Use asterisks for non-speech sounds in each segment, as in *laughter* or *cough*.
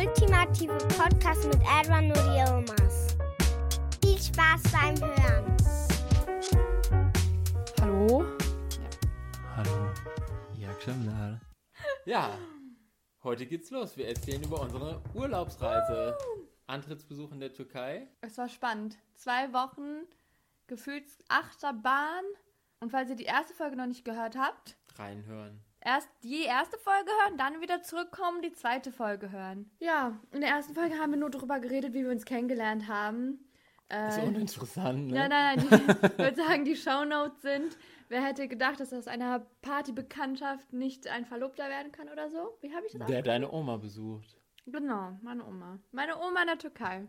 Ultimative Podcast mit Edwin und Yilmaz. Viel Spaß beim Hören. Hallo? Hallo. Ja. Ja, heute geht's los. Wir erzählen über unsere Urlaubsreise. Antrittsbesuch in der Türkei. Es war spannend. Zwei Wochen, gefühlt Achterbahn. Und falls ihr die erste Folge noch nicht gehört habt, Reinhören. Erst die erste Folge hören, dann wieder zurückkommen, die zweite Folge hören. Ja, in der ersten Folge haben wir nur darüber geredet, wie wir uns kennengelernt haben. Ist Äh, uninteressant, ne? Nein, nein, nein. Ich würde sagen, die Shownotes sind. Wer hätte gedacht, dass aus einer Partybekanntschaft nicht ein Verlobter werden kann oder so? Wie habe ich das Der deine Oma besucht. Genau, meine Oma. Meine Oma in der Türkei.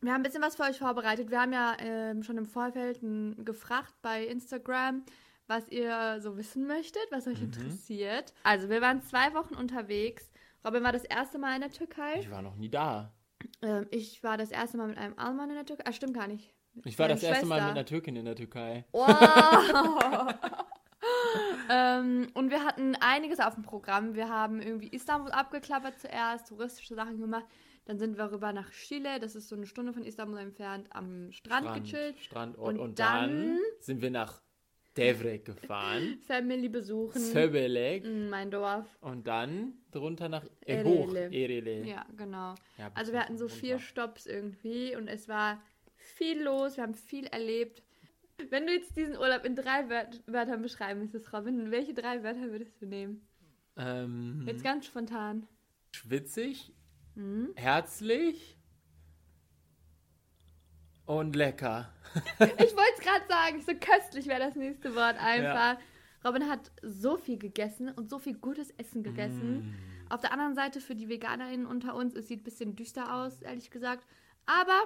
Wir haben ein bisschen was für euch vorbereitet. Wir haben ja ähm, schon im Vorfeld gefragt bei Instagram, was ihr so wissen möchtet, was euch interessiert. Also, wir waren zwei Wochen unterwegs. Robin war das erste Mal in der Türkei. Ich war noch nie da. Ähm, ich war das erste Mal mit einem Alman in der Türkei. Ah, stimmt gar nicht. Ich war das erste Mal Schwester. mit einer Türkin in der Türkei. Wow! *laughs* ähm, und wir hatten einiges auf dem Programm. Wir haben irgendwie Istanbul abgeklappert zuerst, touristische Sachen gemacht. Dann sind wir rüber nach Chile, das ist so eine Stunde von Istanbul entfernt, am Strand, gechillt. Strandort. Und Und, dann, dann- sind wir nach Devrek gefahren. *laughs* Family besuchen. Söbelek. Mm, mein Dorf. Und dann drunter nach äh, Erele. hoch. Erele. Ja, genau. Ja, Also wir hatten so vier runter. Stopps irgendwie und es war viel los, wir haben viel erlebt. Wenn du jetzt diesen Urlaub in drei Wört Wörtern beschreiben müsstest, Robin, welche drei Wörter würdest du nehmen? Ähm, Jetzt ganz spontan. schwitzig, Mhm. herzlich und lecker. Ich wollte es gerade sagen, so köstlich wäre das nächste Wort einfach. Robin hat so viel gegessen und so viel gutes Essen gegessen. Mm. Auf der anderen Seite für die VeganerInnen unter uns, es sieht ein bisschen düster aus, ehrlich gesagt. Aber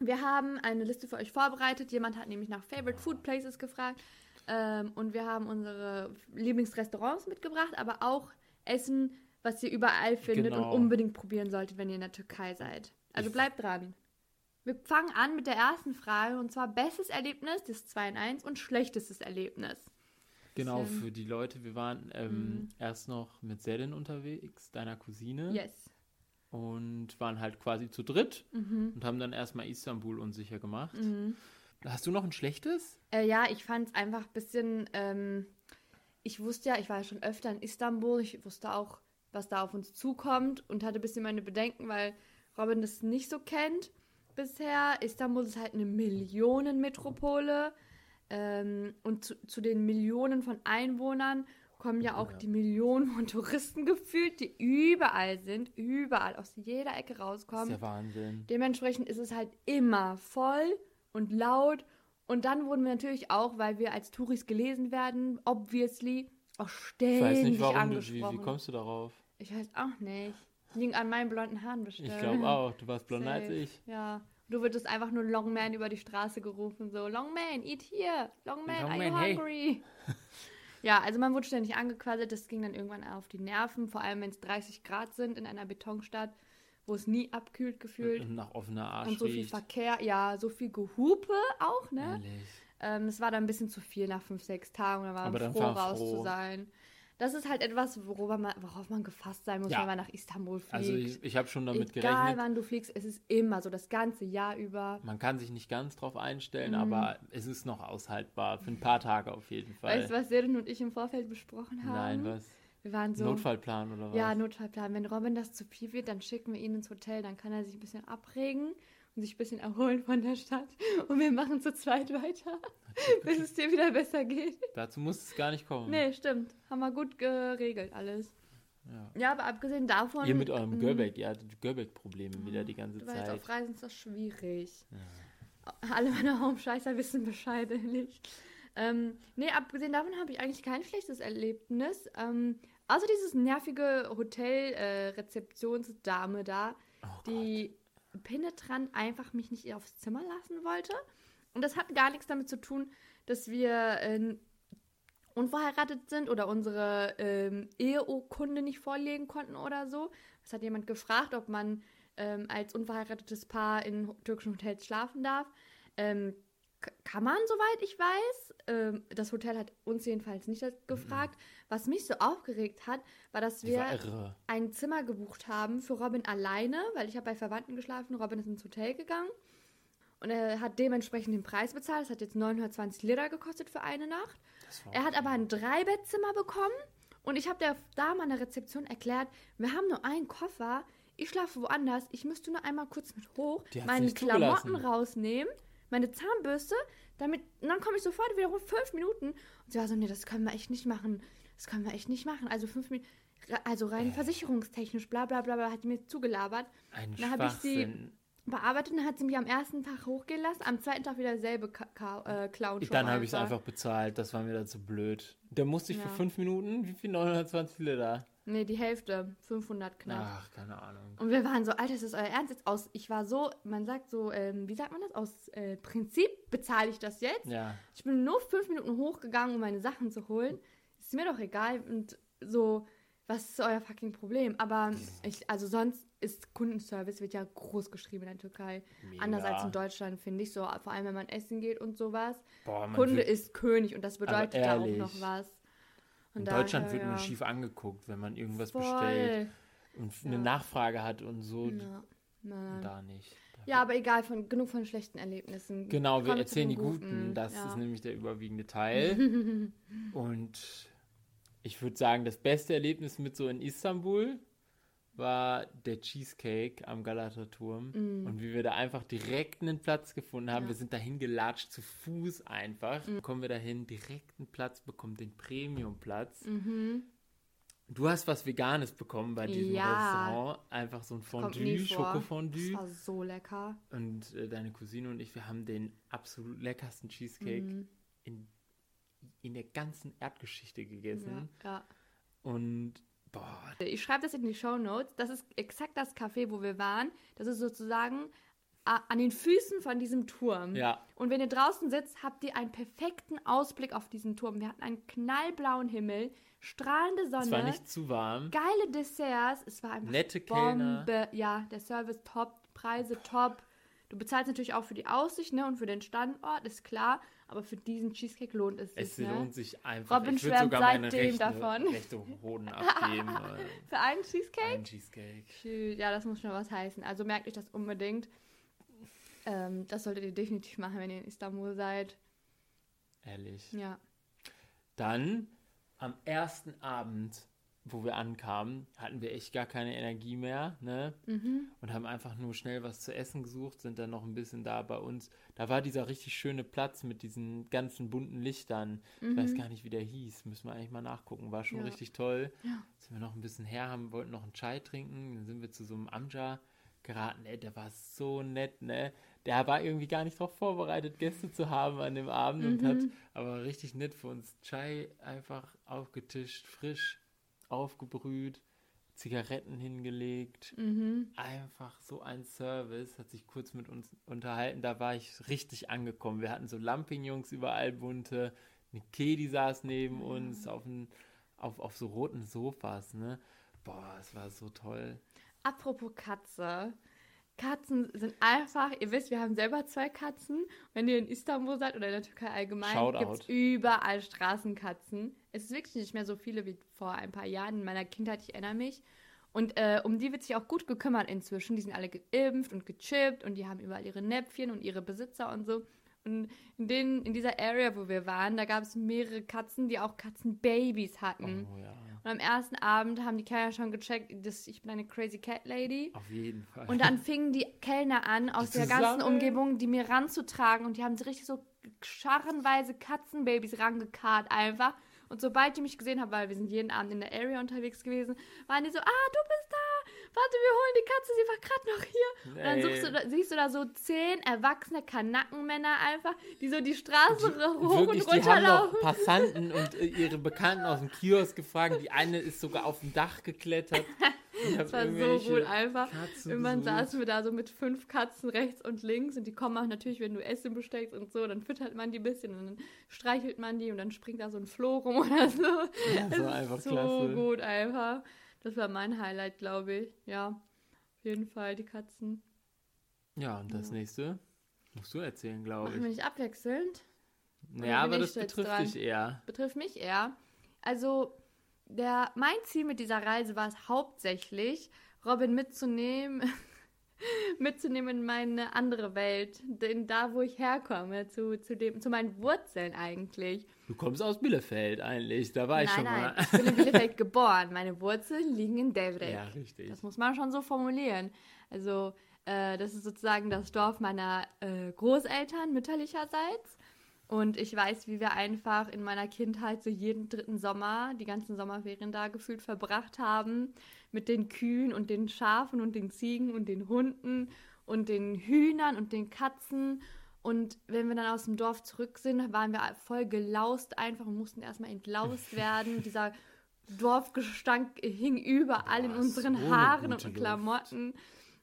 wir haben eine Liste für euch vorbereitet. Jemand hat nämlich nach Favorite Food Places gefragt. Ähm, und wir haben unsere Lieblingsrestaurants mitgebracht, aber auch Essen, was ihr überall findet Genau. und unbedingt probieren solltet, wenn ihr in der Türkei seid. Also bleibt dran. Wir fangen an mit der ersten Frage und zwar bestes Erlebnis, das 2 in 1 und schlechtestes Erlebnis. Genau, Bisschen- für die Leute, wir waren ähm, erst noch mit Selin unterwegs, deiner Cousine, Yes. und waren halt quasi zu dritt Mhm. und haben dann erstmal Istanbul unsicher gemacht. Hast du noch ein schlechtes? Äh, ja, ich fand es einfach ein bisschen. Ähm, ich wusste ja, ich war ja schon öfter in Istanbul. Ich wusste auch, was da auf uns zukommt und hatte ein bisschen meine Bedenken, weil Robin das nicht so kennt bisher. Istanbul ist halt eine Millionenmetropole. Ähm, und zu, zu den Millionen von Einwohnern kommen ja auch die Millionen von Touristen gefühlt, die überall sind, überall aus jeder Ecke Das ist rauskommen. der Wahnsinn. Dementsprechend ist es halt immer voll und laut. Und dann wurden wir natürlich auch, weil wir als Touris gelesen werden, obviously, auch Ich ständig weiß nicht, warum du, wie, angesprochen. wie kommst du darauf? ich weiß auch nicht. Liegen an meinen blonden Haaren bestimmt. Ich glaube auch, du warst blonder als ich. Ja. Du würdest einfach nur Long Man über die Straße gerufen, so Long Man, eat here, Long Man, Long are you Man, hey. hungry? *laughs* ja, also man wurde ständig angequasselt, das ging dann irgendwann auf die Nerven, vor allem wenn es 30 Grad sind in einer Betonstadt, wo es nie abkühlt gefühlt. Und nach offener Arsch Und so viel riecht. Verkehr, ja, so viel Gehupe auch, ne? Ehrlich. Ähm, es war dann ein bisschen zu viel nach fünf, sechs Tagen. Da war man froh, raus froh. zu sein. Das ist halt etwas, worüber man, worauf man gefasst sein muss, Ja. wenn man nach Istanbul fliegt. Also ich, ich habe schon damit Egal, gerechnet. wann du fliegst, es ist immer so, das ganze Jahr über. Man kann sich nicht ganz drauf einstellen, Mhm. aber es ist noch aushaltbar. Für ein paar Tage auf jeden Fall. Weißt du, was Seren und ich im Vorfeld besprochen haben? Nein, was? Wir waren so. Notfallplan oder was? Ja, Notfallplan. Wenn Robin das zu viel wird, dann schicken wir ihn ins Hotel. Dann kann er sich ein bisschen abregen und sich ein bisschen erholen von der Stadt. Und wir machen zu zweit weiter, bis es dir wieder besser geht. Dazu muss es gar nicht kommen. Nee, stimmt. Haben wir gut geregelt alles. Ja. Ja, aber abgesehen davon. Ihr mit eurem ähm, Göbek, ihr hattet Göbek-Probleme wieder die ganze Weil jetzt Zeit. auf Reisen ist das schwierig. alle meine Homescheißer wissen Bescheid, ehrlich. Ähm, nee, abgesehen davon habe ich eigentlich kein schlechtes Erlebnis. Ähm, außer dieses nervige Hotel-Rezeptionsdame da, Oh die penetrant einfach mich nicht aufs Zimmer lassen wollte. Und das hat gar nichts damit zu tun, dass wir äh, unverheiratet sind oder unsere ähm, Eheurkunde nicht vorlegen konnten oder so. Es hat jemand gefragt, ob man ähm, als unverheiratetes Paar in türkischen Hotels schlafen darf. Ähm, kann man, soweit ich weiß. Ähm, das Hotel hat uns jedenfalls nicht das gefragt. Was mich so aufgeregt hat, war, dass wir war ein Zimmer gebucht haben für Robin alleine, weil ich habe bei Verwandten geschlafen. Robin ist ins Hotel gegangen und er hat dementsprechend den Preis bezahlt. Es hat jetzt 920 Lira gekostet für eine Nacht. Das Er hat aber ein Dreibettzimmer bekommen und ich habe der Dame an der Rezeption erklärt, wir haben nur einen Koffer, ich schlafe woanders, ich müsste nur einmal kurz mit hoch, meine Klamotten rausnehmen, meine Zahnbürste, damit, und dann komme ich sofort wieder hoch, fünf Minuten. Und sie war so, nee, das können wir echt nicht machen, das können wir echt nicht machen, also fünf Minuten, also rein versicherungstechnisch, bla bla bla, bla, hat die mir zugelabert ein Dann hab ich sie- bearbeitet und hat sie mich am ersten Tag hochgehen lassen, am zweiten Tag wieder selbe Ka äh, Dann habe ich es einfach. bezahlt, das war mir dann zu blöd. Da musste ich für Ja. fünf Minuten, wie viel? 920 Liter? Nee, die Hälfte, 500 knapp. Ach, keine Ahnung. Und wir waren so, Alter, ist das euer Ernst jetzt aus? Ich war so, man sagt so, ähm, wie sagt man das? Aus äh, Prinzip bezahle ich das jetzt. Ja, Ich bin nur fünf Minuten hochgegangen, um meine Sachen zu holen. Ist mir doch egal. Und so, was ist euer fucking Problem? Aber ich, also sonst ist Kundenservice, wird ja groß geschrieben in der Türkei. Mega. Anders als in Deutschland, finde ich so. Vor allem, wenn man essen geht und sowas. boah, Kunde ist König und das bedeutet da auch noch was. In Deutschland daher, wird man ja. schief angeguckt, wenn man irgendwas Voll. bestellt und eine Ja. Nachfrage hat und so. Ja. Nein. Da nicht. Da Ja, aber egal, von, genug von schlechten Erlebnissen. Genau, wir erzählen die den guten. Das ist nämlich der überwiegende Teil. *laughs* Und ich würde sagen, das beste Erlebnis mit so in Istanbul war der Cheesecake am Galata-Turm. Und wie wir da einfach direkt einen Platz gefunden haben. Mm. Ja. Wir sind dahin gelatscht, zu Fuß einfach. Kommen wir dahin, direkt einen Platz, bekommen den Premium-Platz. Mhm. Du hast was Veganes bekommen bei diesem Ja. Restaurant. Einfach so ein Fondue. Schokofondue. Das war so lecker. Und äh, deine Cousine und ich, wir haben den absolut leckersten Cheesecake Mhm. in, in der ganzen Erdgeschichte gegessen. Ja, ja. Und boah, Ich schreibe das in die Show Notes. Das ist exakt das Café, wo wir waren. Das ist sozusagen an den Füßen von diesem Turm. ja, Und wenn ihr draußen sitzt, habt ihr einen perfekten Ausblick auf diesen Turm. Wir hatten einen knallblauen Himmel, strahlende Sonne, es war nicht zu warm. geile Desserts. Es war einfach Nette Kellner. Bombe. Ja, der Service top, Preise top. Du bezahlst natürlich auch für die Aussicht ne, und für den Standort, ist klar. Aber für diesen Cheesecake lohnt es sich. Es ne? lohnt sich einfach. Robin ich würde schwärmt sogar meine seitdem rechte, davon. rechte Hoden abgeben. *laughs* äh, Für einen Cheesecake? ein Cheesecake. Shoot, Ja, das muss schon was heißen. Also merkt euch das unbedingt. Ähm, das solltet ihr definitiv machen, wenn ihr in Istanbul seid. Ehrlich. Ja. Dann am ersten Abend, wo wir ankamen, hatten wir echt gar keine Energie mehr, ne? Mhm. Und haben einfach nur schnell was zu essen gesucht, sind dann noch ein bisschen da bei uns. Da war dieser richtig schöne Platz mit diesen ganzen bunten Lichtern. Ich weiß gar nicht, wie der hieß. Müssen wir eigentlich mal nachgucken. War schon Mhm. Ja. richtig toll. Ja. Sind wir noch ein bisschen her, haben, wollten noch einen Chai trinken. Dann sind wir zu so einem Amja geraten. Ey, der war so nett, ne? Der war irgendwie gar nicht darauf vorbereitet, Gäste zu haben an dem Abend und hat Mhm. aber richtig nett für uns Chai einfach aufgetischt, frisch aufgebrüht, Zigaretten hingelegt. Mhm. Einfach so ein Service, hat sich kurz mit uns unterhalten. Da war ich richtig angekommen. Wir hatten so Lampignons überall bunte. Eine Kedi saß neben uns auf, ein, auf, auf so roten Sofas, ne? Boah, es war so toll. Apropos Katze. Katzen sind einfach, ihr wisst, wir haben selber zwei Katzen. Wenn ihr in Istanbul seid oder in der Türkei allgemein, gibt es überall Straßenkatzen. Es ist wirklich nicht mehr so viele wie vor ein paar Jahren in meiner Kindheit, ich erinnere mich. Und äh, um die wird sich auch gut gekümmert inzwischen. Die sind alle geimpft und gechippt und die haben überall ihre Näpfchen und ihre Besitzer und so. Und in, den, in dieser Area, wo wir waren, da gab es mehrere Katzen, die auch Katzenbabys hatten. Oh ja, Und am ersten Abend haben die Kellner schon gecheckt, dass ich bin eine Crazy Cat Lady. auf jeden Fall. Und dann fingen die Kellner an, aus Die der ganzen. Umgebung, die mir ranzutragen. Und die haben so richtig so scharrenweise Katzenbabys rangekarrt einfach. Und sobald die mich gesehen haben, weil wir sind jeden Abend in der Area unterwegs gewesen, waren die so, ah, du bist da, warte, wir holen die Katze, sie war gerade noch hier. Und dann suchst du, da- siehst du da so zehn erwachsene Kanackenmänner einfach, die so die Straße hoch Wirklich, und die haben noch runterlaufen. Passanten und äh, ihre Bekannten aus dem Kiosk gefragt. Die eine ist sogar auf dem Dach geklettert. *laughs* Das war so gut einfach. Katzen Irgendwann besucht. saßen wir da so mit fünf Katzen rechts und links und die kommen auch natürlich, wenn du Essen besteckst und so, dann füttert man die ein bisschen und dann streichelt man die und dann springt da so ein Floh rum *laughs* oder so. Das Es war einfach so klasse. gut einfach. Das war mein Highlight, glaube ich. Ja, auf jeden Fall die Katzen. Ja, und das nächste musst du erzählen, glaube Machen wir ich. nicht abwechselnd? Ja, bin aber ich das betrifft dran? dich eher. betrifft mich eher. Also, der, mein Ziel mit dieser Reise war es hauptsächlich, Robin mitzunehmen, *laughs* mitzunehmen in meine andere Welt, denn da, wo ich herkomme, zu, zu, dem, zu meinen Wurzeln eigentlich. Du kommst aus Bielefeld eigentlich. Da war ich nein, schon nein, mal. ich bin in *laughs* Bielefeld geboren. Meine Wurzeln liegen in Devrecht. Ja, richtig. Das muss man schon so formulieren. Also, äh, das ist sozusagen das Dorf meiner äh, Großeltern mütterlicherseits. Und ich weiß, wie wir einfach in meiner Kindheit so jeden dritten Sommer, die ganzen Sommerferien da gefühlt verbracht haben, mit den Kühen und den Schafen und den Ziegen und den Hunden und den Hühnern und den Katzen. Und wenn wir dann aus dem Dorf zurück sind, waren wir voll gelaust einfach und mussten erstmal entlaust *laughs* werden. Dieser Dorfgestank hing überall in Boah, unseren so eine Haaren und Klamotten.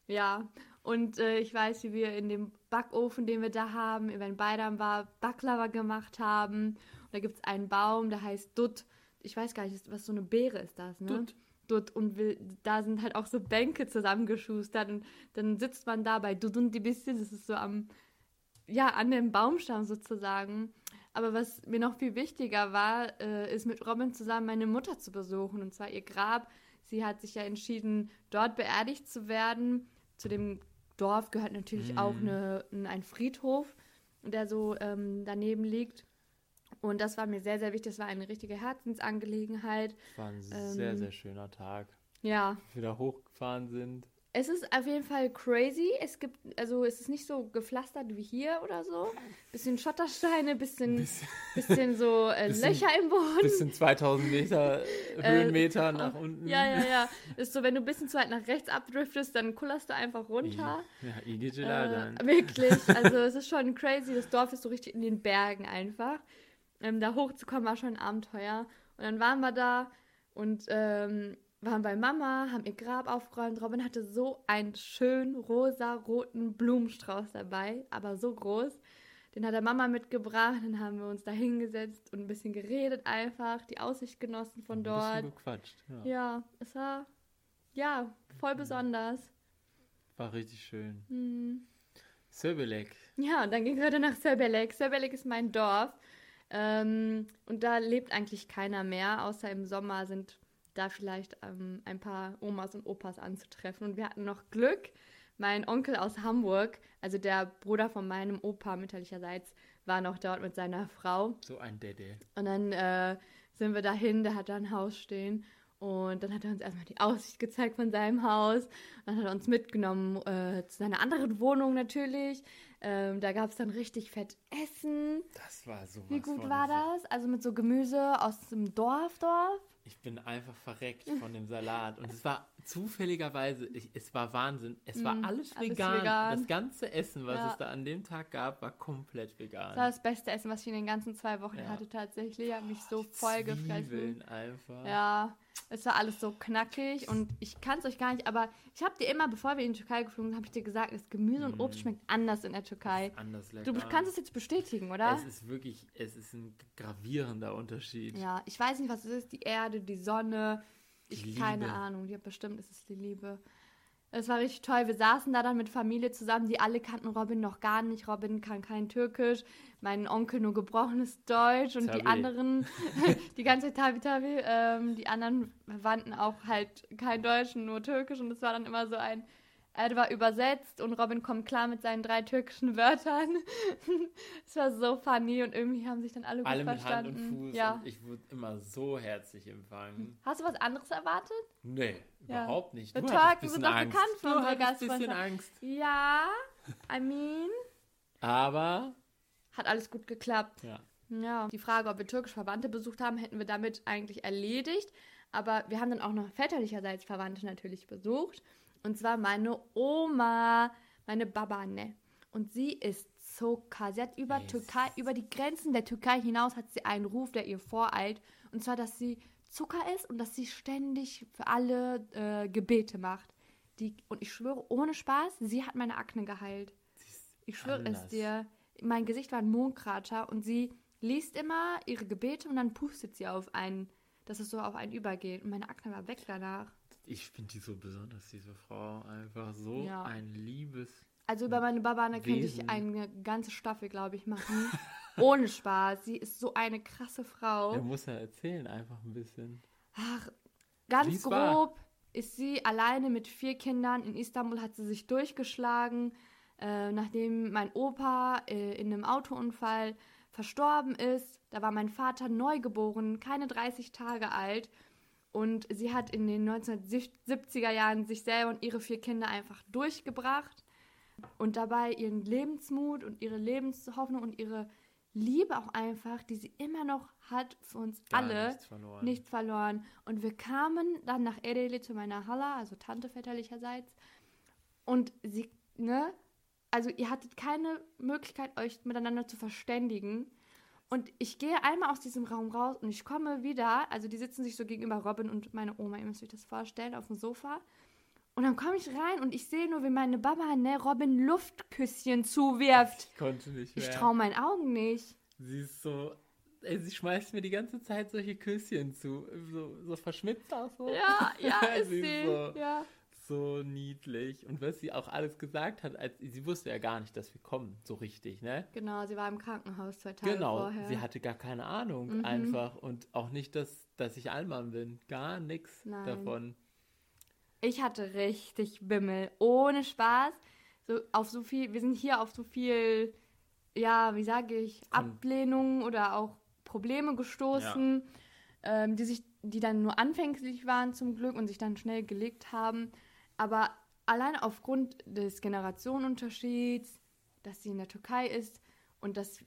Ja, und äh, ich weiß, wie wir in dem Backofen, den wir da haben, wenn Beidam war, Baklava gemacht haben. Und da gibt es einen Baum, der heißt Dutt. Ich weiß gar nicht, was so eine Beere ist das, ne? Dutt. Dutt. Und wir, da sind halt auch so Bänke zusammengeschustert. Und dann sitzt man da bei Dutt und die bisschen, das ist so am, ja, an dem Baumstamm sozusagen. Aber was mir noch viel wichtiger war, äh, ist mit Robin zusammen meine Mutter zu besuchen. Und zwar ihr Grab. Sie hat sich ja entschieden, dort beerdigt zu werden. Zu dem Dorf gehört natürlich auch eine, ein- Friedhof, der so ähm, daneben liegt. Und das war mir sehr, sehr wichtig. Das war eine richtige Herzensangelegenheit. War ein Ähm, sehr, sehr schöner Tag. Ja, da hochgefahren sind. Es ist auf jeden Fall crazy. Es gibt, also es ist nicht so gepflastert wie hier oder so. Bisschen Schottersteine, bisschen, bisschen so äh, *laughs* Bisschen- Löcher im Boden. Bis in 2000 Meter Höhenmeter nach unten. Äh, Ja, ja, ja. Ist so, wenn du ein bisschen zu weit nach rechts abdriftest, dann kullerst du einfach runter. Ja, dann. Äh, wirklich. *laughs* Also es ist schon crazy. Das Dorf ist so richtig in den Bergen einfach. Ähm, da hochzukommen war schon ein Abenteuer. Und dann waren wir da und ähm, waren bei Mama, haben ihr Grab aufgeräumt. Robin hatte so einen schönen rosa-roten Blumenstrauß dabei, aber so groß. Den hat der Mama mitgebracht. Dann haben wir uns da hingesetzt und ein bisschen geredet einfach, die Aussicht genossen von Ein dort. bisschen gequatscht. Ja. Ja, es war ja voll besonders. War richtig schön. Hm. Söbelek. Ja, und dann ging es weiter nach Sörbelek. Sörbelek ist mein Dorf. Ähm, und da lebt eigentlich keiner mehr, außer im Sommer sind da vielleicht ähm, ein paar Omas und Opas anzutreffen. Und wir hatten noch Glück. Mein Onkel aus Hamburg, also der Bruder von meinem Opa mütterlicherseits, war noch dort mit seiner Frau. So ein Dede. Und dann äh, sind wir dahin, der hat da ein Haus stehen. Und dann hat er uns erstmal die Aussicht gezeigt von seinem Haus. Und dann hat er uns mitgenommen äh, zu seiner anderen Wohnung natürlich. Ähm, da gab es dann richtig fett Essen. Das war so Wie gut war das? Also mit so Gemüse aus dem Dorf, Dorf. Ich bin einfach verreckt von dem Salat. Und es war zufälligerweise, ich, es war Wahnsinn. Es war alles, Mm, alles vegan. vegan. Das ganze Essen, was Ja. es da an dem Tag gab, war komplett vegan. Das war das beste Essen, was ich in den ganzen zwei Wochen Ja. hatte tatsächlich. Ich habe mich so voll gefressen. Zwiebeln einfach. Ja, es war alles so knackig und ich kann es euch gar nicht, aber ich habe dir immer, bevor wir in die Türkei geflogen sind, habe ich dir gesagt, das Gemüse und Obst schmeckt anders in der Türkei. Anders lecker. Du kannst es jetzt bestätigen, oder? Es ist wirklich, es ist ein gravierender Unterschied. Ja, ich weiß nicht, was es ist. Die Erde, die Sonne. Ich Die keine Liebe. Ahnung. Ja, bestimmt ist es die Liebe. Es war richtig toll. Wir saßen da dann mit Familie zusammen. Die alle kannten Robin noch gar nicht. Robin kann kein Türkisch. Mein Onkel nur gebrochenes Deutsch. Und die Tabi. anderen, *laughs* die ganze Zeit Tabi Tabi, ähm, die anderen Verwandten auch halt kein Deutsch, nur Türkisch. Und es war dann immer so ein, er war übersetzt und Robin kommt klar mit seinen drei türkischen Wörtern. *laughs* es war so funny und irgendwie haben sich dann alle gut Alle mit Hand verstanden. und Fuß. ja. Und ich wurde immer so herzlich empfangen. Hast du was anderes erwartet? Nee, Ja. überhaupt nicht. Du Türken sind doch bekannt für unsere ein bisschen Gastfreundschaft. Angst. Ja, I mean, Aber, hat alles gut geklappt. ja. Ja, die Frage, ob wir türkisch Verwandte besucht haben, hätten wir damit eigentlich erledigt. Aber wir haben dann auch noch väterlicherseits Verwandte natürlich besucht. Und zwar meine Oma, meine Baba, ne? Und sie ist Zucker. Sie hat über, Yes. Türkei, über die Grenzen der Türkei hinaus hat sie einen Ruf, der ihr voreilt. Und zwar, dass sie Zucker ist und dass sie ständig für alle äh, Gebete macht. Die, und ich schwöre, ohne Spaß, sie hat meine Akne geheilt. Ich schwöre es dir. Mein Gesicht war ein Mondkrater und sie liest immer ihre Gebete und dann pustet sie auf einen, dass es so auf einen übergeht. Und meine Akne war weg danach. Ich finde die so besonders, diese Frau. Einfach so Ja. ein liebes. Also über meine Babane könnte ich eine ganze Staffel, glaube ich, machen. Ohne Spaß. Sie ist so eine krasse Frau. Er muss ja erzählen, einfach ein bisschen. Ach, ganz war. grob ist sie alleine mit vier Kindern. In Istanbul hat sie sich durchgeschlagen, äh, nachdem mein Opa äh, in einem Autounfall verstorben ist. Da war mein Vater neugeboren, keine 30 Tage alt. Und sie hat in den 1970er Jahren sich selber und ihre vier Kinder einfach durchgebracht und dabei ihren Lebensmut und ihre Lebenshoffnung und ihre Liebe auch einfach, die sie immer noch hat für uns Gar alle, nichts verloren. nichts verloren. Und wir kamen dann nach Ereğli zu meiner Hala, also Tante väterlicherseits. Und sie, ne, also ihr hattet keine Möglichkeit, euch miteinander zu verständigen. Und ich gehe einmal aus diesem Raum raus und ich komme wieder, also die sitzen sich so gegenüber Robin und meine Oma, ihr müsst euch das vorstellen, auf dem Sofa. Und dann komme ich rein und ich sehe nur, wie meine Baba, ne, Robin Luftküsschen zuwirft. Ich konnte nicht mehr. Ich traue meinen Augen nicht. Sie ist so. Ey, sie schmeißt mir die ganze Zeit solche Küsschen zu. So, so verschmitzt auch so. Ja, ja, *laughs* ist sie so, Ja. So niedlich. Und was sie auch alles gesagt hat, als sie wusste ja gar nicht, dass wir kommen, so richtig, ne? Genau, sie war im Krankenhaus zwei Tage Genau, vorher. sie hatte gar keine Ahnung Mhm. einfach. Und auch nicht, dass, dass ich Allmann bin. Gar nichts davon. Ich hatte richtig Bimmel, ohne Spaß. So auf so viel, wir sind hier auf so viel, ja, wie sage ich, Ablehnung oder auch Probleme gestoßen, ähm, die sich, die dann nur anfänglich waren zum Glück und sich dann schnell gelegt haben. Aber allein aufgrund des Generationenunterschieds, dass sie in der Türkei ist und dass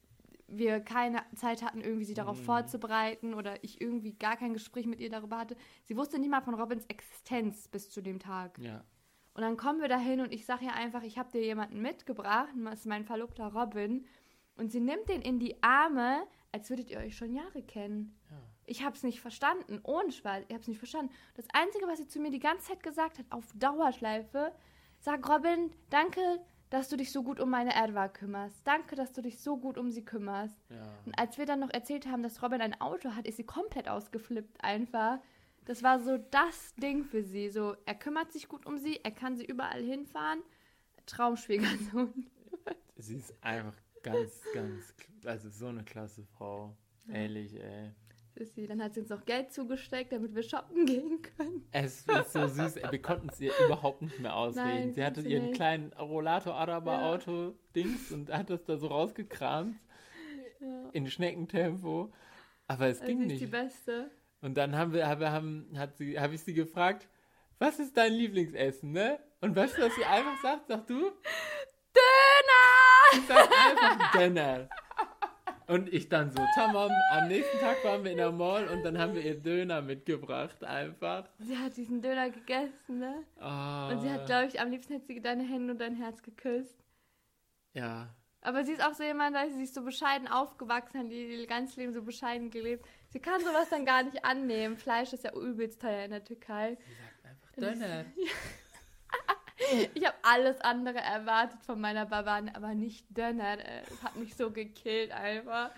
wir keine Zeit hatten, irgendwie sie darauf Mhm. vorzubereiten oder ich irgendwie gar kein Gespräch mit ihr darüber hatte. Sie wusste nicht mal von Robins Existenz bis zu dem Tag. Ja. Und dann kommen wir dahin und ich sage ihr einfach, ich habe dir jemanden mitgebracht, das ist mein Verlobter Robin. Und sie nimmt den in die Arme, als würdet ihr euch schon Jahre kennen. ja. Ich habe es nicht verstanden, ohne Spaß, ich habe es nicht verstanden. Das Einzige, was sie zu mir die ganze Zeit gesagt hat, auf Dauerschleife, sag Robin, danke, dass du dich so gut um meine Erwa kümmerst. Danke, dass du dich so gut um sie kümmerst. ja. Und als wir dann noch erzählt haben, dass Robin ein Auto hat, ist sie komplett ausgeflippt einfach. Das war so das Ding für sie. So, er kümmert sich gut um sie, er kann sie überall hinfahren. Traumschwiegersohn. Sie ist einfach ganz, ganz, also so eine klasse Frau. Ehrlich, ey. Ist sie. Dann hat sie uns noch Geld zugesteckt, damit wir shoppen gehen können. Es ist so süß. ey, Wir konnten es ihr überhaupt nicht mehr ausreden. Nein, sie hatte ihren nicht. kleinen Rollator-Araber-Auto-Dings und hat das da so rausgekramt. Ja. In Schneckentempo. Aber es Also ging ist die nicht. Beste. Und dann haben wir, haben, haben, hat sie, habe ich sie gefragt, was ist dein Lieblingsessen, ne? Und weißt du, was sie einfach sagt? Sag du? Döner! Sie sagt einfach Döner. Und ich dann so, tamam, am nächsten Tag waren wir in der Mall und dann haben wir ihr Döner mitgebracht, einfach. Sie hat diesen Döner gegessen, ne? Ah, Und sie hat, glaube ich, am liebsten hätte sie deine Hände und dein Herz geküsst. ja, Aber sie ist auch so jemand, da sie ist so bescheiden aufgewachsen, hat ihr ganzes Leben so bescheiden gelebt. Sie kann sowas dann gar nicht annehmen. Fleisch ist ja übelst teuer in der Türkei. sie sagt einfach Döner. *laughs* *laughs* Ich habe alles andere erwartet von meiner Baba, aber nicht Döner. Es hat mich so gekillt einfach.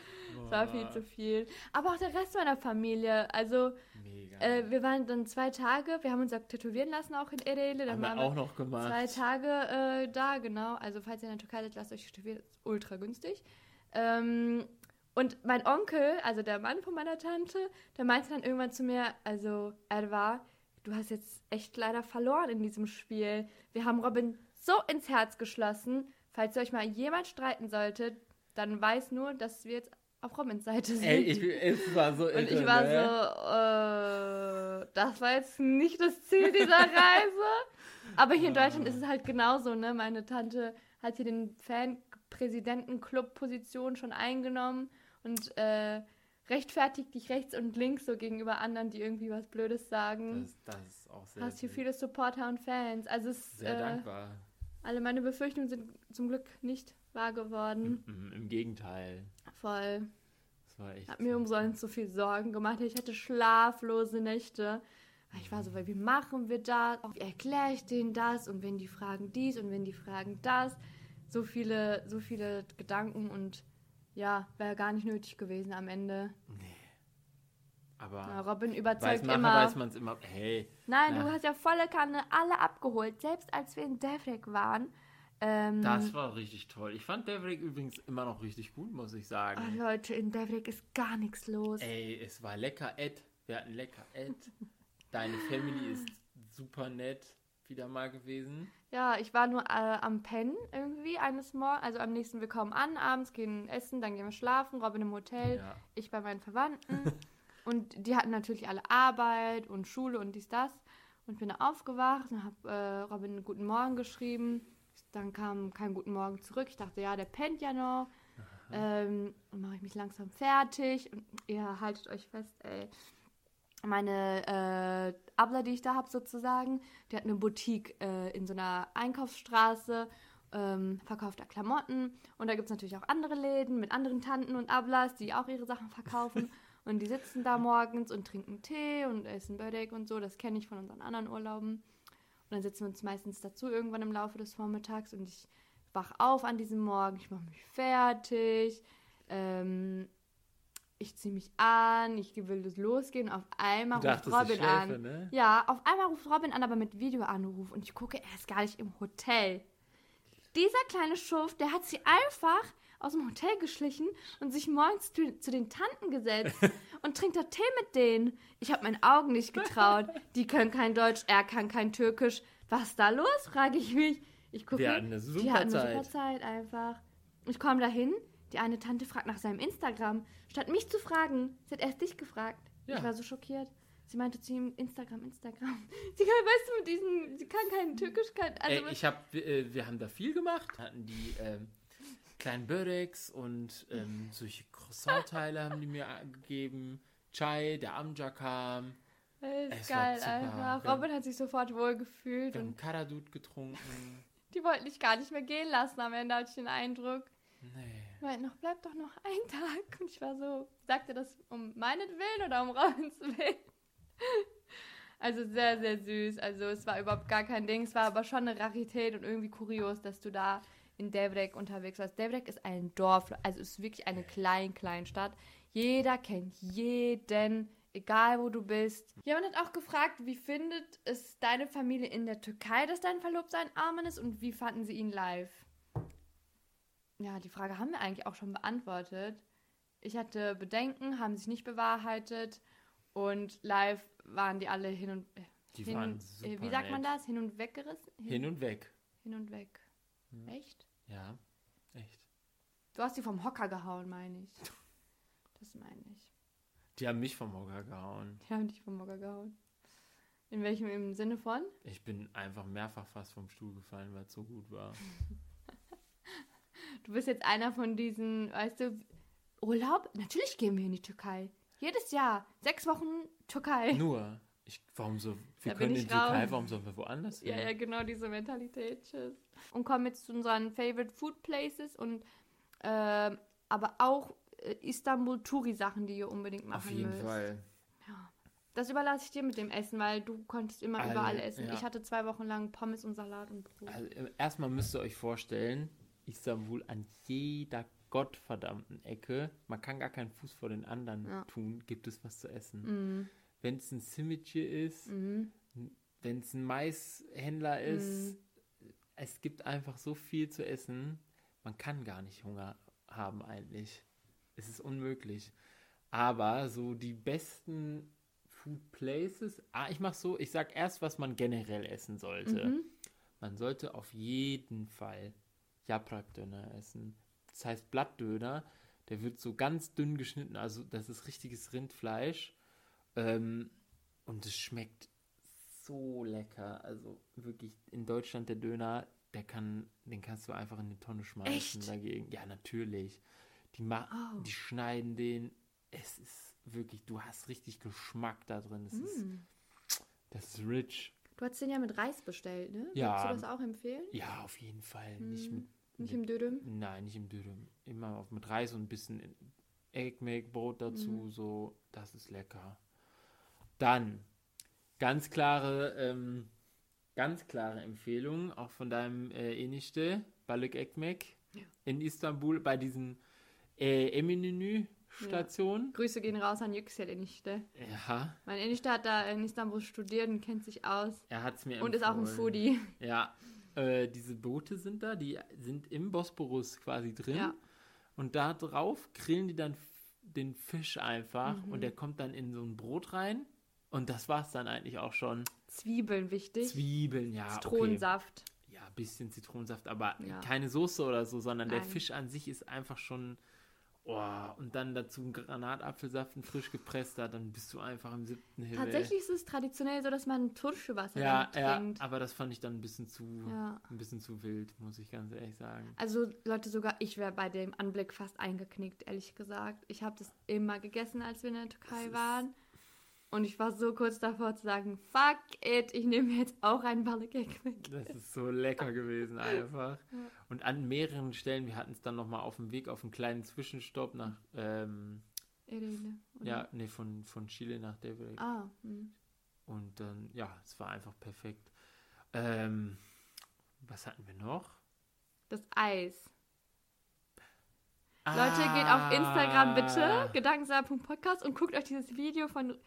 Es war viel zu viel. Aber auch der Rest meiner Familie. Also, äh, wir waren dann zwei Tage, wir haben uns auch tätowieren lassen, auch in Ereğli. Dann haben waren wir auch noch gemacht. Zwei Tage äh, da, genau. Also falls ihr in der Türkei seid, lasst euch tätowieren. Ist ultra günstig. Ähm, und mein Onkel, also der Mann von meiner Tante, der meinte dann irgendwann zu mir, also Erwa, du hast jetzt echt leider verloren in diesem Spiel. Wir haben Robin so ins Herz geschlossen. Falls ihr euch mal jemand streiten solltet, dann weiß nur, dass wir jetzt auf Robins Seite sind. Ey, ich, es war so Und ich war ne? so, äh, das war jetzt nicht das Ziel dieser *laughs* Reise. Aber hier in Deutschland Ah. ist es halt genauso, ne? Meine Tante hat hier den Fan-Präsidenten-Club-Position schon eingenommen und äh, rechtfertig dich rechts und links so gegenüber anderen, die irgendwie was Blödes sagen. Das, das ist auch sehr, Hast hier viele Supporter und Fans. Also es, sehr äh, dankbar. alle meine Befürchtungen sind zum Glück nicht wahr geworden. Mhm, Im Gegenteil. Voll. Das war echt. Hab mir umsonst so viel Sorgen gemacht. Ich hatte schlaflose Nächte. Ich war so, weil wie machen wir das? Wie erkläre ich denen das? Und wenn die fragen dies und wenn die fragen das. So viele, so viele Gedanken und ja, wäre gar nicht nötig gewesen am Ende. aber Ja, Robin weiß überzeugt man, immer. weiß man es immer. Hey, Nein, Na. du hast ja volle Kanne alle abgeholt. Selbst als wir in Devrek waren. Ähm, das war richtig toll. Ich fand Deverick übrigens immer noch richtig gut, muss ich sagen. oh, Leute, in Devrek ist gar nichts los. Ey, es war lecker Ed. Wir hatten lecker Ed. *laughs* Deine Family ist super nett wieder mal gewesen. Ja, ich war nur äh, am Pennen irgendwie eines Morgens. Also am nächsten, wir kommen an, abends gehen essen, dann gehen wir schlafen, Robin im Hotel, Ja. ich bei meinen Verwandten. *laughs* und die hatten natürlich alle Arbeit und Schule und dies, das. Und bin aufgewacht und habe äh, Robin einen guten Morgen geschrieben. Dann kam kein guten Morgen zurück. Ich dachte, ja, der pennt ja noch. Ähm, und mache ich mich langsam fertig. Und ihr haltet euch fest, ey. Meine äh, Abla, die ich da habe sozusagen, die hat eine Boutique äh, in so einer Einkaufsstraße, ähm, verkauft da Klamotten. Und da gibt es natürlich auch andere Läden mit anderen Tanten und Ablas, die auch ihre Sachen verkaufen. *laughs* und die sitzen da morgens und trinken Tee und essen Börek und so. Das kenne ich von unseren anderen Urlauben. Und dann setzen wir uns meistens dazu irgendwann im Laufe des Vormittags und ich wach auf an diesem Morgen, ich mache mich fertig, ähm, ich ziehe mich an, ich will losgehen. Auf einmal ruft Robin schläfe, an. ne? Ja, auf einmal ruft Robin an, aber mit Videoanruf und ich gucke, er ist gar nicht im Hotel. Dieser kleine Schuft, der hat sie einfach aus dem Hotel geschlichen und sich morgens zu, zu den Tanten gesetzt *laughs* und trinkt da Tee mit denen. Ich habe meinen Augen nicht getraut. Die können kein Deutsch, er kann kein Türkisch. Was ist da los, frage ich mich. Ich gucke, Wir hatten eine super die hatten eine Zeit. super Zeit einfach. Ich komme dahin, die eine Tante fragt nach seinem Instagram. Statt mich zu fragen, sie hat erst dich gefragt. Ja. Ich war so schockiert. Sie meinte zu ihm, Instagram, Instagram. *laughs* Sie kann, weißt du, mit diesen, sie kann kein Türkisch, kein, also Ey, ich hab, äh, wir haben da viel gemacht. Hatten die ähm, kleinen Börex und ähm, solche Croissant-Teile haben die mir gegeben. Chai, der Amja kam. Das Es ist geil einfach. Wir- Robin hat sich sofort wohl gefühlt Wir haben und Karadut getrunken. *laughs* die wollten dich gar nicht mehr gehen lassen. Am Ende hatte ich den Eindruck. Nee. Die meinten noch, bleib doch noch ein Tag. Und ich war so, sagt er das um meinetwillen oder um Robins Willen? Also sehr, sehr süß. Also es war überhaupt gar kein Ding. Es war aber schon eine Rarität und irgendwie kurios, dass du da in Devrek unterwegs warst. Devrek ist ein Dorf, also es ist wirklich eine klein, klein Stadt. Jeder kennt jeden, egal wo du bist. Jemand hat auch gefragt, wie findet es deine Familie in der Türkei, dass dein Verlobter ein Armen ist und wie fanden sie ihn live? Ja, die Frage haben wir eigentlich auch schon beantwortet. Ich hatte Bedenken, haben sich nicht bewahrheitet und live waren die alle hin und äh, Die hin, waren äh, super Wie sagt man nett. das? Hin und weggerissen? Hin und weg. hin und weg. Echt? Ja, echt. Du hast sie vom Hocker gehauen, meine ich. *laughs* Das meine ich. Die haben mich vom Hocker gehauen. Die haben dich vom Hocker gehauen. In welchem im Sinne von? Ich bin einfach mehrfach fast vom Stuhl gefallen, weil es so gut war. *laughs* Du bist jetzt einer von diesen, weißt du, Urlaub? Natürlich gehen wir in die Türkei. Jedes Jahr. Sechs Wochen Türkei. Nur, ich, warum so, wir Da können in die Türkei, warum sollen wir woanders hin? Ja, ja, genau diese Mentalität. Tschüss. Und kommen jetzt zu unseren Favorite Food Places und ähm, aber auch äh, Istanbul-Touri-Sachen, die ihr unbedingt machen Auf jeden müsst. Fall. Das überlasse ich dir mit dem Essen, weil du konntest immer Alle, überall essen. ja. Ich hatte zwei Wochen lang Pommes und Salat und Brot. Also, äh, erstmal müsst ihr euch vorstellen, Istanbul an jeder gottverdammten Ecke, man kann gar keinen Fuß vor den anderen Ja. tun, gibt es was zu essen. Mhm. Wenn es ein Simitje ist, Mhm. wenn es ein Maishändler ist, es gibt einfach so viel zu essen, man kann gar nicht Hunger haben eigentlich. Es ist unmöglich. Aber so die besten Food Places, ah, ich mach so, ich sag erst, was man generell essen sollte. Mhm. Man sollte auf jeden Fall Yaprak-Döner essen. Das heißt Blattdöner, der wird so ganz dünn geschnitten, also das ist richtiges Rindfleisch. Ähm, und es schmeckt so lecker. Also wirklich in Deutschland der Döner, der kann, den kannst du einfach in die Tonne schmeißen Echt? dagegen. Ja, natürlich. Die, ma Oh. die schneiden den es ist wirklich, du hast richtig Geschmack da drin. Es Mm. ist, das ist rich. Du hast den ja mit Reis bestellt, ne? Ja. Würdest du das auch empfehlen? Ja, auf jeden Fall. Nicht mit, Nicht mit im Dödem? Nein, nicht im Dürüm. Immer auf, mit Reis und ein bisschen Eggmake, Brot dazu, Mhm. so, das ist lecker. Dann, ganz klare, ähm, ganz klare Empfehlung, auch von deinem äh, Enişte, Balık Ekmek, in Istanbul, bei diesen äh, Eminönü-Stationen. Grüße gehen raus an Yüksel Enişte. Ja. Mein Enişte hat da in Istanbul studiert und kennt sich aus. er hat es mir Und ist auch ein empfohlen. Foodie. Ja, äh, diese Boote sind da, die sind im Bosporus quasi drin. Ja. Und da drauf grillen die dann den Fisch einfach Mhm. und der kommt dann in so ein Brot rein. Und das war's dann eigentlich auch schon. Zwiebeln wichtig. Zwiebeln, ja. Zitronensaft. Okay. Ja, bisschen Zitronensaft, aber Ja. keine Soße oder so, sondern der Nein. Fisch an sich ist einfach schon. Oh, und dann dazu ein Granatapfelsaft, ein frisch gepresster, dann bist du einfach im siebten Himmel. Tatsächlich ist es traditionell so, dass man Turschewasser Ja, dann ja, trinkt. aber das fand ich dann ein bisschen zu, Ja. ein bisschen zu wild, muss ich ganz ehrlich sagen. Also Leute, sogar ich wäre bei dem Anblick fast eingeknickt, ehrlich gesagt. Ich habe das immer gegessen, als wir in der Türkei ist- waren. Und ich war so kurz davor zu sagen, fuck it, ich nehme jetzt auch einen Ballergag mit. Das ist so lecker gewesen einfach. Und an mehreren Stellen, wir hatten es dann nochmal auf dem Weg auf einen kleinen Zwischenstopp nach, ähm, Irene. ja, nee, von, von Chile nach Devil. Ah, hm. Und dann, ja, es war einfach perfekt. Ähm, was hatten wir noch? das Eis. Leute, geht auf Instagram Ah. bitte, gedankensalat.podcast und guckt euch dieses Video von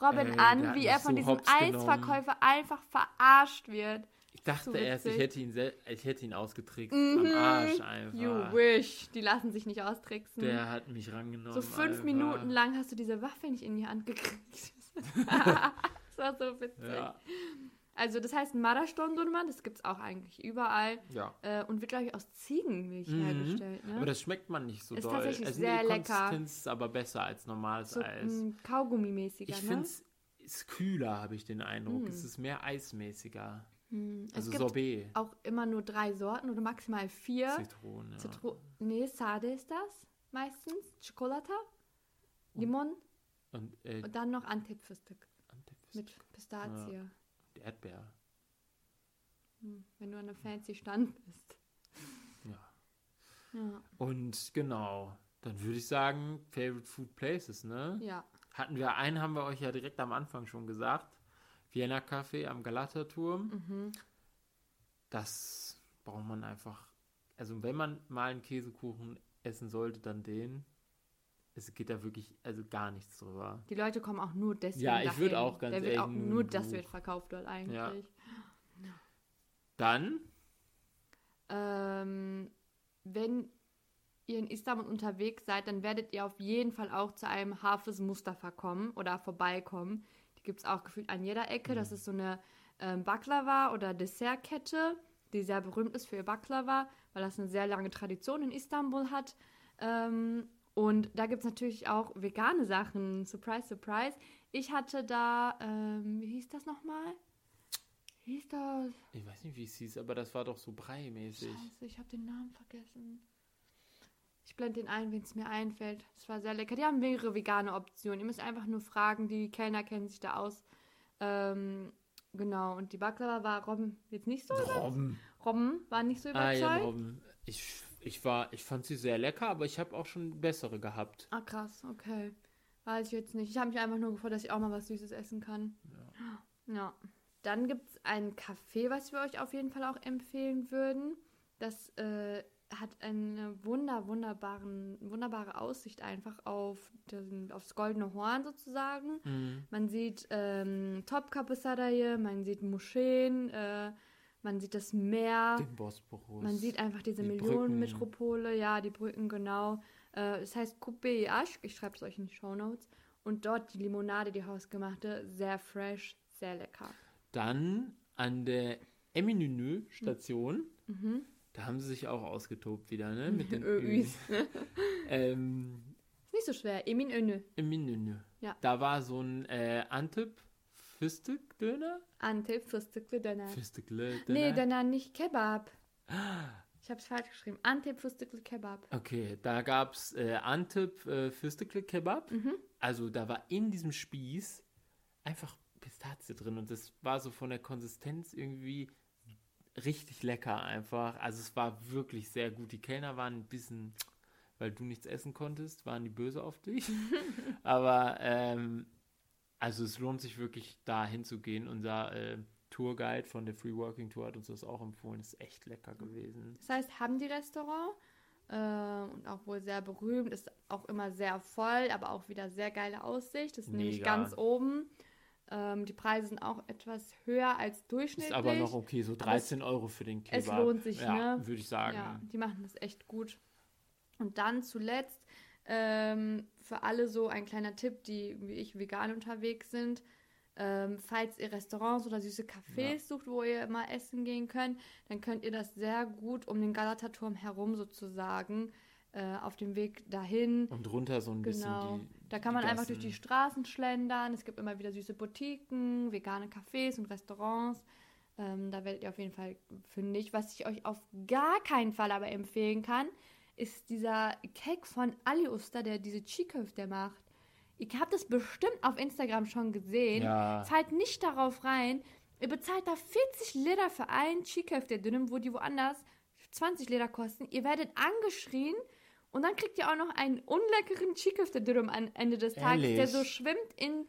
Robin Ey, an, wie er von so diesem. Eisverkäufer einfach verarscht wird. Ich dachte so erst, ich hätte ihn, ich hätte ihn ausgetrickst. Mhm. Am Arsch einfach. You wish. Die lassen sich nicht austricksen. Der hat mich rangenommen. so fünf einfach. Minuten lang hast du diese Waffe nicht in die Hand gekriegt. *laughs* *laughs* das war so witzig. Ja, Also das heißt Maraston-Durman, das gibt es auch eigentlich überall. ja. Äh, und wird, glaube ich, aus Ziegenmilch Mhm. hergestellt. Ne? Aber das schmeckt man nicht so Ist doll. tatsächlich also sehr die lecker. Konsistenz ist aber besser als normales so Eis. ein Kaugummi-mäßiger, Ich ne? finde es ist kühler, habe ich den Eindruck. Mm. Es ist mehr eismäßiger. Es Also gibt Sorbet. auch immer nur drei Sorten oder maximal vier. Zitrone. Ja. Zitro nee, Sade ist das meistens. Chocolata, Limon Und äh, und dann noch Antep-Frühstück Antipst- mit Pistazie. Erdbeer. Hm. Wenn du an einem fancy Stand bist. Ja. Ja. Und genau, dann würde ich sagen, Favorite Food Places, ne? ja. Hatten wir einen, haben wir euch ja direkt am Anfang schon gesagt. Vienna Café am Galaterturm. Mhm. Das braucht man einfach. Also wenn man mal einen Käsekuchen essen sollte, dann den. Es geht da wirklich, also gar nichts drüber. Die Leute kommen auch nur deswegen Ja, ich dahin. würd auch ganz wird ehrlich auch, nur das wird verkauft dort eigentlich. Dann, Ähm, wenn ihr in Istanbul unterwegs seid, dann werdet ihr auf jeden Fall auch zu einem Hafez Mustafa kommen oder vorbeikommen. Die gibt es auch gefühlt an jeder Ecke. Das ist so eine ähm, Baklava- oder Dessertkette, die sehr berühmt ist für ihr Baklava, weil das eine sehr lange Tradition in Istanbul hat. Ähm, und da gibt es natürlich auch vegane Sachen. Surprise, surprise. Ich hatte da, ähm, wie hieß das nochmal? Wie hieß das? ich weiß nicht, wie es hieß, aber das war doch so breimäßig. Scheiße, ich habe den Namen vergessen. Ich blende den ein, wenn es mir einfällt. Es war sehr lecker. Die haben mehrere vegane Optionen. Ihr müsst einfach nur fragen. Die Kellner kennen sich da aus. Ähm, genau. Und die Baklava war Robben jetzt nicht so. Robben. Robben war nicht so Ah überzeugt. ja, Ah, Robben. Ich, ich, war, ich fand sie sehr lecker, aber ich habe auch schon bessere gehabt. Ah, krass. Okay. Weiß ich jetzt nicht. Ich habe mich einfach nur gefreut, dass ich auch mal was Süßes essen kann. Ja. Dann gibt es ein Café, was wir euch auf jeden Fall auch empfehlen würden. Das äh, hat eine wunder, wunderbaren, wunderbare Aussicht einfach auf den, aufs Goldene Horn sozusagen. Mhm. Man sieht ähm, Topkapı Sarayı, man sieht Moscheen, äh, man sieht das Meer. Den Bosporus. Man sieht einfach diese Die Millionenmetropole, ja, die Brücken, genau. Äh, es heißt Coupé Aschk, ich schreibe es euch in die Shownotes. Und dort die Limonade, die hausgemachte, sehr fresh, sehr lecker. Dann an der Eminönü-Station. Mhm. Da haben sie sich auch ausgetobt wieder, ne? *laughs* Mit den Öis. *laughs* Ähm, Ist nicht so schwer. Emin Önü. Eminönü. Ja. Da war so ein äh, Antip Fistik-Döner? Antep fıstıklı döner. Fistikle Döner. Nee, Döner nicht Kebab. *gasps* Ich habe es falsch geschrieben. Antep Fustikli Kebab. Okay, da gab es äh, Antip äh, Fürstekle Kebab. Mhm. Also da war in diesem Spieß einfach Pistazie drin und das war so von der Konsistenz irgendwie richtig lecker einfach. Also es war wirklich sehr gut. Die Kellner waren ein bisschen, weil du nichts essen konntest, waren die böse auf dich. *laughs* Aber ähm, also es lohnt sich wirklich da hinzugehen. Unser äh, Tourguide von der Free Working Tour hat uns das auch empfohlen. Ist echt lecker gewesen. Das heißt, haben die Restaurant äh, und auch wohl sehr berühmt, ist auch immer sehr voll, aber auch wieder sehr geile Aussicht. Das ist nämlich Mega. ganz oben. Ähm, die Preise sind auch etwas höher als durchschnittlich. Ist aber noch okay, so 13 Euro für den Kebab. es lohnt sich, ja, ne? würde ich sagen. Ja, die machen das echt gut. Und dann zuletzt ähm, für alle so ein kleiner Tipp, die wie ich vegan unterwegs sind. Ähm, falls ihr Restaurants oder süße Cafés Ja. sucht, wo ihr mal essen gehen könnt, dann könnt ihr das sehr gut um den Galataturm herum sozusagen äh, auf dem Weg dahin. Und runter so ein Genau. bisschen die Da kann man einfach durch die. Straßen schlendern. Es gibt immer wieder süße Boutiquen, vegane Cafés und Restaurants. Ähm, da werdet ihr auf jeden Fall fündig. Was ich euch auf gar keinen Fall aber empfehlen kann, ist dieser Cake von Ali Usta, der diese Chiköfte macht. Ihr habt das bestimmt auf Instagram schon gesehen. Ja. Fallt nicht darauf rein. Ihr bezahlt da 40 Liter für einen Chiköfte dünnem, wo die woanders 20 Liter kosten. Ihr werdet angeschrien und dann kriegt ihr auch noch einen unleckeren Chiköfte dünnem am Ende des Tages, der Ehrlich? so schwimmt in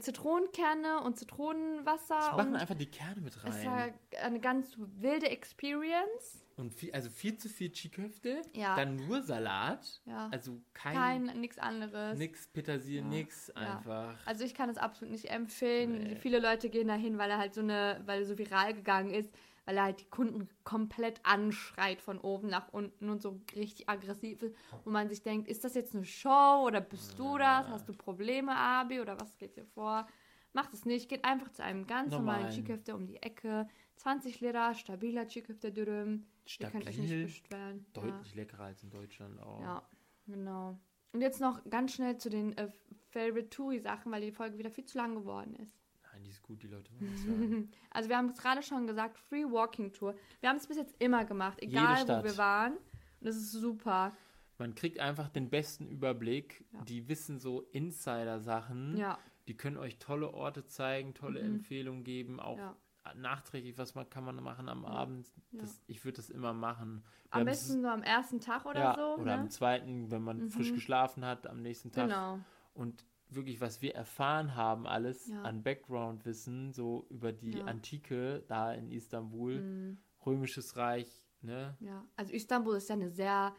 Zitronenkerne und Zitronenwasser. Die machen und einfach die Kerne mit es rein. war eine ganz wilde Experience. Und viel, also viel zu viel Chiköfte, Ja. dann nur Salat, Ja. also kein, Kein, nichts anderes. nix Petersilie, Ja. nix einfach. Also ich kann es absolut nicht empfehlen. Nee. Viele Leute gehen dahin, weil er halt so eine, weil er so viral gegangen ist, weil er halt die Kunden komplett anschreit von oben nach unten und so richtig aggressiv ist, wo man sich denkt, ist das jetzt eine Show oder bist du das? Hast du Probleme, Abi, oder was geht dir vor? Macht es nicht, geht einfach zu einem ganz normalen Normal. Chiköfte um die Ecke. 20 Liter, stabiler Chiköfte dürüm. Ihr könnt euch nicht Stabil, beschweren. Ja. deutlich leckerer als in Deutschland auch. Ja, genau. Und jetzt noch ganz schnell zu den äh, Favorite Touri-Sachen, weil die Folge wieder viel zu lang geworden ist. Die ist gut, die Leute. *laughs* Also wir haben es gerade schon gesagt, Free Walking Tour. Wir haben es bis jetzt immer gemacht, egal wo wir waren. Und das ist super. Man kriegt einfach den besten Überblick. Ja. Die wissen so Insider-Sachen. Ja, Die können euch tolle Orte zeigen, tolle Mhm. Empfehlungen geben, auch ja. nachträglich, was man kann man machen am Abend. Das, ich würde das immer machen. Wir Am besten so am ersten Tag oder ja, so. oder ne? am zweiten, wenn man frisch Mhm. geschlafen hat, am nächsten Tag. Genau. Und wirklich, was wir erfahren haben, alles Ja. an Background-Wissen, so über die Ja. Antike da in Istanbul, Mhm. Römisches Reich, ne? Ja, also Istanbul ist ja eine sehr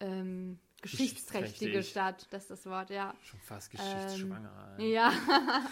ähm, geschichtsträchtige Geschichtsträchtig. Stadt, das ist das Wort, ja. Schon fast geschichtsschwanger. Ja. *laughs*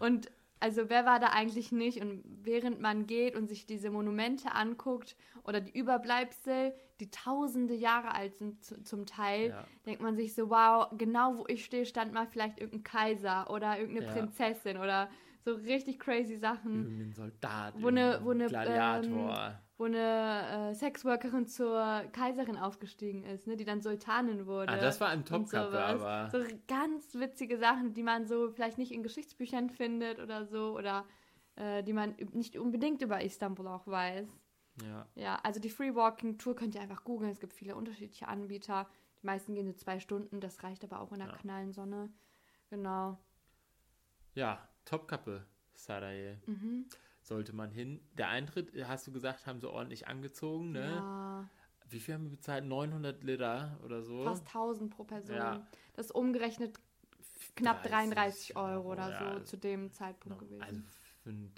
und also wer war da eigentlich nicht? Und während man geht und sich diese Monumente anguckt oder die Überbleibsel, die tausende Jahre alt sind zu, zum Teil, Ja. denkt man sich so, wow, genau wo ich stehe, stand mal vielleicht irgendein Kaiser oder irgendeine Ja. Prinzessin oder so richtig crazy Sachen. Irgendein Soldat, Wo ne- irgendein wo ne, Gladiator. Wo eine äh, Sexworkerin zur Kaiserin aufgestiegen ist, ne, die dann Sultanin wurde. ah, das war im und Topkappe, sowas. aber So ganz witzige Sachen, die man so vielleicht nicht in Geschichtsbüchern findet oder so oder äh, die man nicht unbedingt über Istanbul auch weiß. ja. Ja, also die Free Walking Tour könnt ihr einfach googeln. Es gibt viele unterschiedliche Anbieter. Die meisten gehen so zwei Stunden, das reicht aber auch in der Ja. knallen Sonne. Genau. Ja, Topkappe, Sarajevo. Mhm. Sollte man hin. Der Eintritt, hast du gesagt, haben sie ordentlich angezogen, ne? Ja, Wie viel haben wir bezahlt? 900 Liter oder so? fast 1000 pro Person. Ja. Das ist umgerechnet knapp 30 33 Euro oder ja. so zu dem Zeitpunkt No, gewesen. Also für ein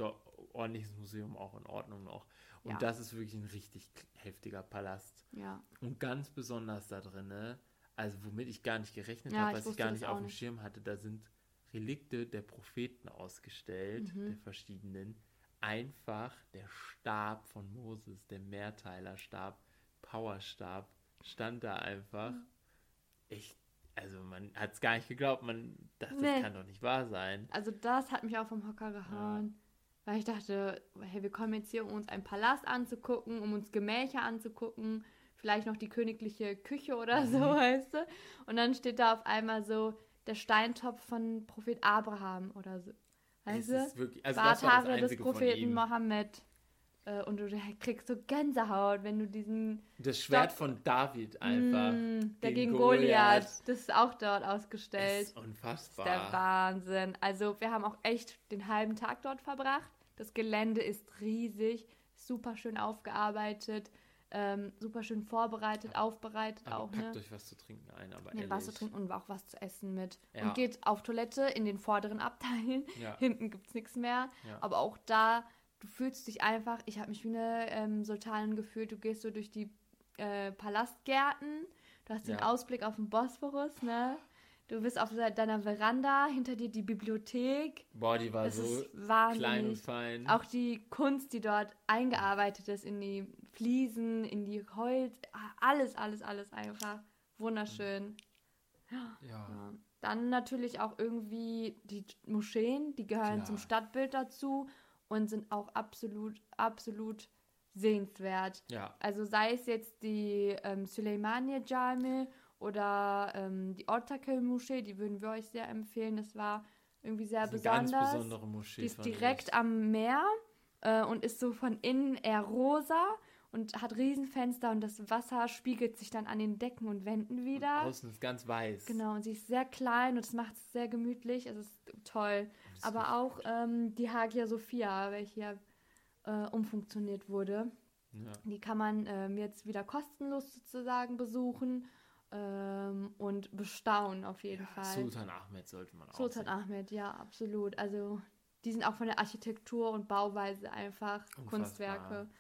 ordentliches Museum auch in Ordnung noch. Und Ja. das ist wirklich ein richtig heftiger Palast. ja. Und ganz besonders da drin, ne? also womit ich gar nicht gerechnet Ja, habe, was ich gar nicht auf dem. Schirm hatte, da sind Relikte der Propheten ausgestellt, Mhm. der verschiedenen. Einfach der Stab von Moses, der Mehrteilerstab, Powerstab, stand da einfach. Mhm. Echt, also man hat es gar nicht geglaubt, man dachte, Nee. das kann doch nicht wahr sein. Also das hat mich auch vom Hocker gehauen. Weil ich dachte, hey, wir kommen jetzt hier, um uns einen Palast anzugucken, um uns Gemächer anzugucken, vielleicht noch die königliche Küche oder so, weißt du? Und dann steht da auf einmal so der Steintopf von Prophet Abraham oder so. Ist wirklich, also das war das Barthaare des Propheten. Mohammed. Äh, und du kriegst so Gänsehaut, wenn du diesen. Das Schwert Stock- von David einfach. Mm, der gegen Goliath. Goliath. Das ist auch dort ausgestellt. Ist unfassbar. Der Wahnsinn. Also wir haben auch echt den halben Tag dort verbracht. Das Gelände ist riesig, super schön aufgearbeitet, ähm, super schön vorbereitet, aufbereitet aber auch. packt Ne? euch was zu trinken ein, aber Ja, ehrlich. Wasser trinken und auch was zu essen mit. Ja. Und geht auf Toilette in den vorderen Abteilen. Ja. *laughs* Hinten gibt es nichts mehr. Aber auch da, du fühlst dich einfach, ich habe mich wie eine ähm, Sultanin gefühlt. Du gehst so durch die äh, Palastgärten, du hast den. Ausblick auf den Bosporus, ne? Du bist auf de- deiner Veranda, hinter dir die Bibliothek. Boah, die war Das so klein und fein. Auch die Kunst, die dort eingearbeitet ist in die Fliesen, in die Holz, alles, alles, alles einfach wunderschön. ja. Ja. Dann natürlich auch irgendwie die Moscheen, die gehören Klar. zum Stadtbild dazu und sind auch absolut, absolut sehenswert. ja. Also sei es jetzt die ähm, Süleymaniye Jami oder ähm, die Ortaköy Moschee, die würden wir euch sehr empfehlen. Das war irgendwie sehr Das ist eine besonders. ganz besondere Moschee. Die ist fand ich. direkt am Meer äh, und ist so von innen eher rosa und hat Riesenfenster und das Wasser spiegelt sich dann an den Decken und Wänden wieder. Außen ist ganz weiß. Genau, und sie ist sehr klein und das macht es sehr gemütlich. Es ist toll. ist Aber auch ähm, die Hagia Sophia, welche ja äh, umfunktioniert wurde, Ja. die kann man ähm, jetzt wieder kostenlos sozusagen besuchen ähm, und bestaunen auf jeden Fall. Sultan Ahmed sollte man auch Sultan sehen. Ahmed, ja, absolut. Also die sind auch von der Architektur und Bauweise einfach Unfassbar. Kunstwerke.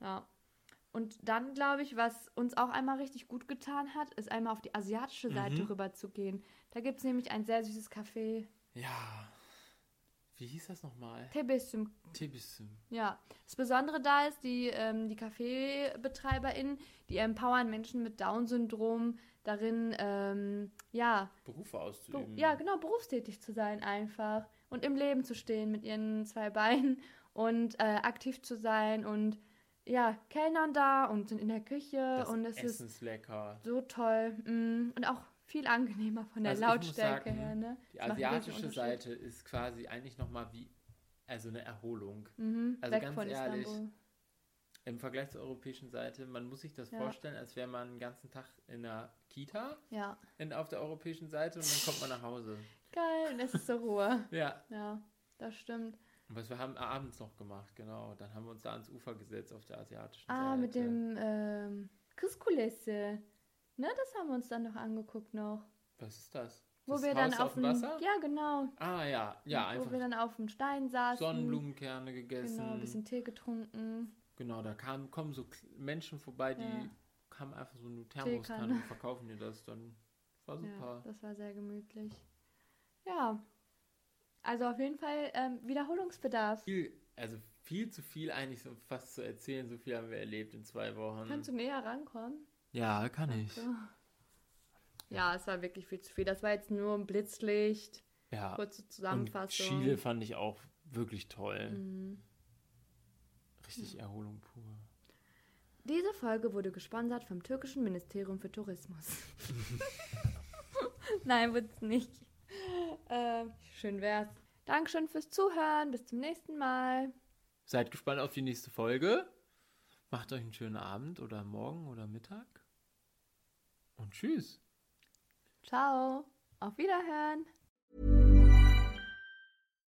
Ja. Und dann, glaube ich, was uns auch einmal richtig gut getan hat, ist einmal auf die asiatische Seite Mhm. rüber zu gehen. Da gibt es nämlich ein sehr süßes Café, Ja. Wie hieß das nochmal? Tebessum. Tibissum. Ja, das Besondere da ist, die, ähm, die Kaffeebetreiberinnen, die empowern Menschen mit Down-Syndrom darin, ähm, ja, Berufe Be auszuüben. ja, genau, berufstätig zu sein einfach und im Leben zu stehen mit ihren zwei Beinen und äh, aktiv zu sein und ja, Kellnern da und sind in der Küche Das und es Essen ist lecker. so toll mm, und auch viel angenehmer von der Also Lautstärke sagen, her, ne? Die Das asiatische. Seite ist quasi eigentlich nochmal wie also eine Erholung. Mhm, also weg ganz von ehrlich, Istanbul. Im Vergleich zur europäischen Seite, man muss sich das Ja. vorstellen, als wäre man einen ganzen Tag in der Kita Ja, in, auf der europäischen Seite und dann kommt man nach Hause. geil, und es ist so Ruhe. *laughs* Ja. Ja, das stimmt. Was wir haben abends noch gemacht, genau. Dann haben wir uns da ans Ufer gesetzt auf der asiatischen Ah, Seite. mit dem ähm, Kızkulesi. Ne, das haben wir uns dann noch angeguckt noch. Was ist das? Wo das wir Haus dann auf dem dem Wasser? Ja, genau. Ah ja, ja, Wo einfach wir dann auf dem Stein saßen. Sonnenblumenkerne gegessen. Genau, ein bisschen Tee getrunken. Genau, da kamen, kommen so Menschen vorbei, die Ja. haben einfach so eine Thermoskanne und verkaufen dir das dann. War Ja, super. das war sehr gemütlich. Ja. Also auf jeden Fall ähm, Wiederholungsbedarf. viel, also viel zu viel eigentlich so fast zu erzählen. So viel haben wir erlebt in zwei Wochen. Kannst du näher rankommen? ja, kann ich. So. Ja, es war wirklich viel zu viel. Das war jetzt nur ein Blitzlicht, Ja. kurze Und Zusammenfassung. Chile fand ich auch wirklich toll. Mhm. Richtig Erholung pur. Diese Folge wurde gesponsert vom türkischen Ministerium für Tourismus. *laughs* *laughs* Nein, wird's nicht. *laughs* Äh, schön wär's. Dankeschön fürs Zuhören. Bis zum nächsten Mal. Seid gespannt auf die nächste Folge. Macht euch einen schönen Abend oder Morgen oder Mittag. Und tschüss. Ciao. Auf Wiederhören.